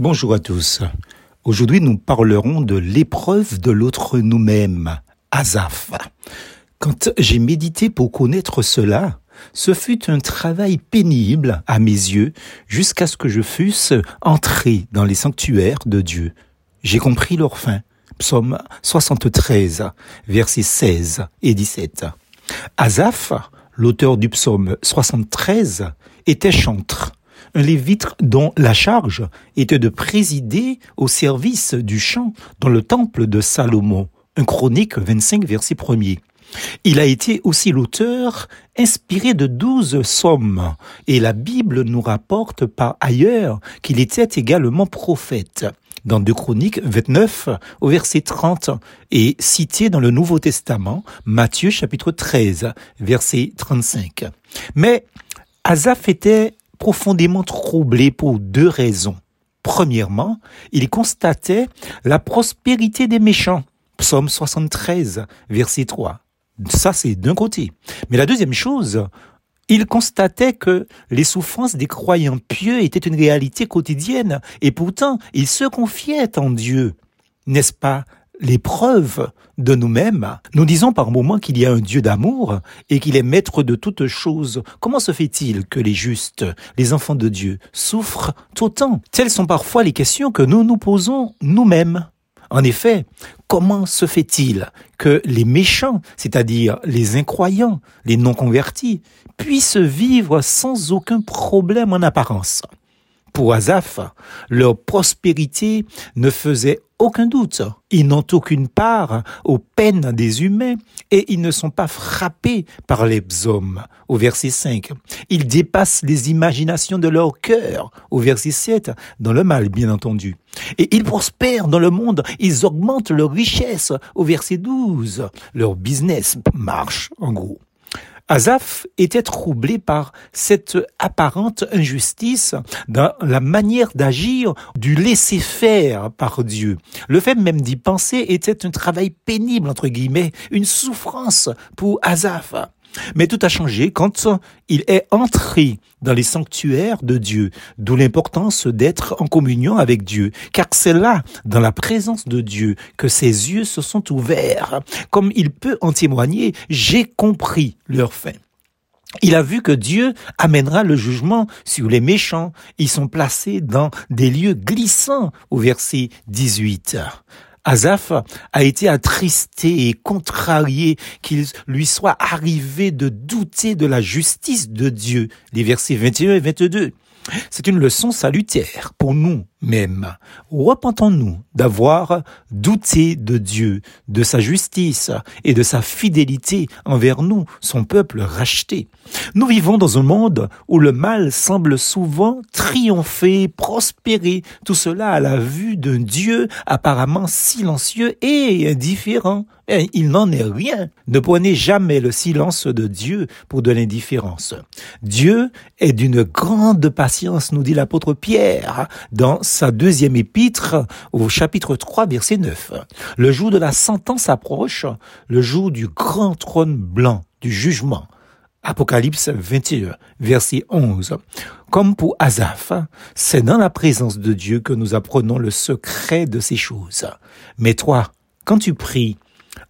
Bonjour à tous. Aujourd'hui, nous parlerons de l'épreuve de l'autre nous-mêmes, Azaf. Quand j'ai médité pour connaître cela, ce fut un travail pénible à mes yeux jusqu'à ce que je fusse entré dans les sanctuaires de Dieu. J'ai compris leur fin. Psaume 73, versets 16 et 17. Azaf, l'auteur du psaume 73, était chantre un lévite dont la charge était de présider au service du chant dans le temple de Salomon. Un chronique 25 verset 1 Il a été aussi l'auteur inspiré de douze sommes, et la Bible nous rapporte par ailleurs qu'il était également prophète. Dans 2 Chroniques 29 au verset 30 et cité dans le Nouveau Testament, Matthieu chapitre 13 verset 35. Mais Azaph était profondément troublé pour deux raisons. Premièrement, il constatait la prospérité des méchants. Psaume 73, verset 3. Ça, c'est d'un côté. Mais la deuxième chose, il constatait que les souffrances des croyants pieux étaient une réalité quotidienne, et pourtant, il se confiait en Dieu. N'est-ce pas l'épreuve de nous-mêmes. Nous disons par moments qu'il y a un Dieu d'amour et qu'il est maître de toutes choses. Comment se fait-il que les justes, les enfants de Dieu, souffrent autant? Telles sont parfois les questions que nous nous posons nous-mêmes. En effet, comment se fait-il que les méchants, c'est-à-dire les incroyants, les non-convertis, puissent vivre sans aucun problème en apparence? Pour Azaph, leur prospérité ne faisait aucun doute. Ils n'ont aucune part aux peines des humains et ils ne sont pas frappés par les hommes. Au verset 5. Ils dépassent les imaginations de leur cœur. Au verset 7. Dans le mal, bien entendu. Et ils prospèrent dans le monde. Ils augmentent leur richesse. Au verset 12. Leur business marche, en gros. Azaph était troublé par cette apparente injustice dans la manière d'agir du laisser faire par Dieu. Le fait même d'y penser était un travail pénible, entre guillemets, une souffrance pour Azaph. Mais tout a changé quand il est entré dans les sanctuaires de Dieu, d'où l'importance d'être en communion avec Dieu, car c'est là, dans la présence de Dieu, que ses yeux se sont ouverts. Comme il peut en témoigner, j'ai compris leur fin. Il a vu que Dieu amènera le jugement sur les méchants. Ils sont placés dans des lieux glissants au verset 18. Azaph a été attristé et contrarié qu'il lui soit arrivé de douter de la justice de Dieu. Les versets 21 et 22. C'est une leçon salutaire pour nous mêmes. Repentons-nous d'avoir douté de Dieu, de sa justice et de sa fidélité envers nous, son peuple racheté. Nous vivons dans un monde où le mal semble souvent triompher, prospérer, tout cela à la vue d'un Dieu apparemment silencieux et indifférent. il n'en est rien. Ne prenez jamais le silence de Dieu pour de l'indifférence. Dieu est d'une grande patience, nous dit l'apôtre Pierre dans sa deuxième épître au chapitre 3 verset 9. Le jour de la sentence approche, le jour du grand trône blanc, du jugement. Apocalypse 21, verset 11. Comme pour Azaph, c'est dans la présence de Dieu que nous apprenons le secret de ces choses. Mais toi, quand tu pries,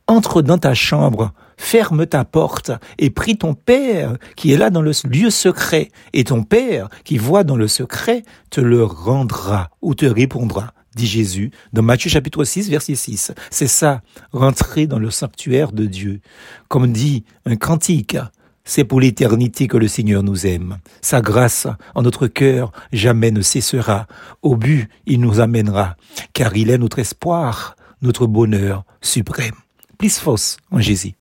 entre dans ta chambre, ferme ta porte et prie ton Père qui est là dans le lieu secret, et ton Père qui voit dans le secret te le rendra ou te répondra dit Jésus dans Matthieu chapitre 6 verset 6. C'est ça, rentrer dans le sanctuaire de Dieu. Comme dit un cantique, c'est pour l'éternité que le Seigneur nous aime. Sa grâce en notre cœur jamais ne cessera. Au but, il nous amènera, car il est notre espoir, notre bonheur suprême. Plus force en Jésus.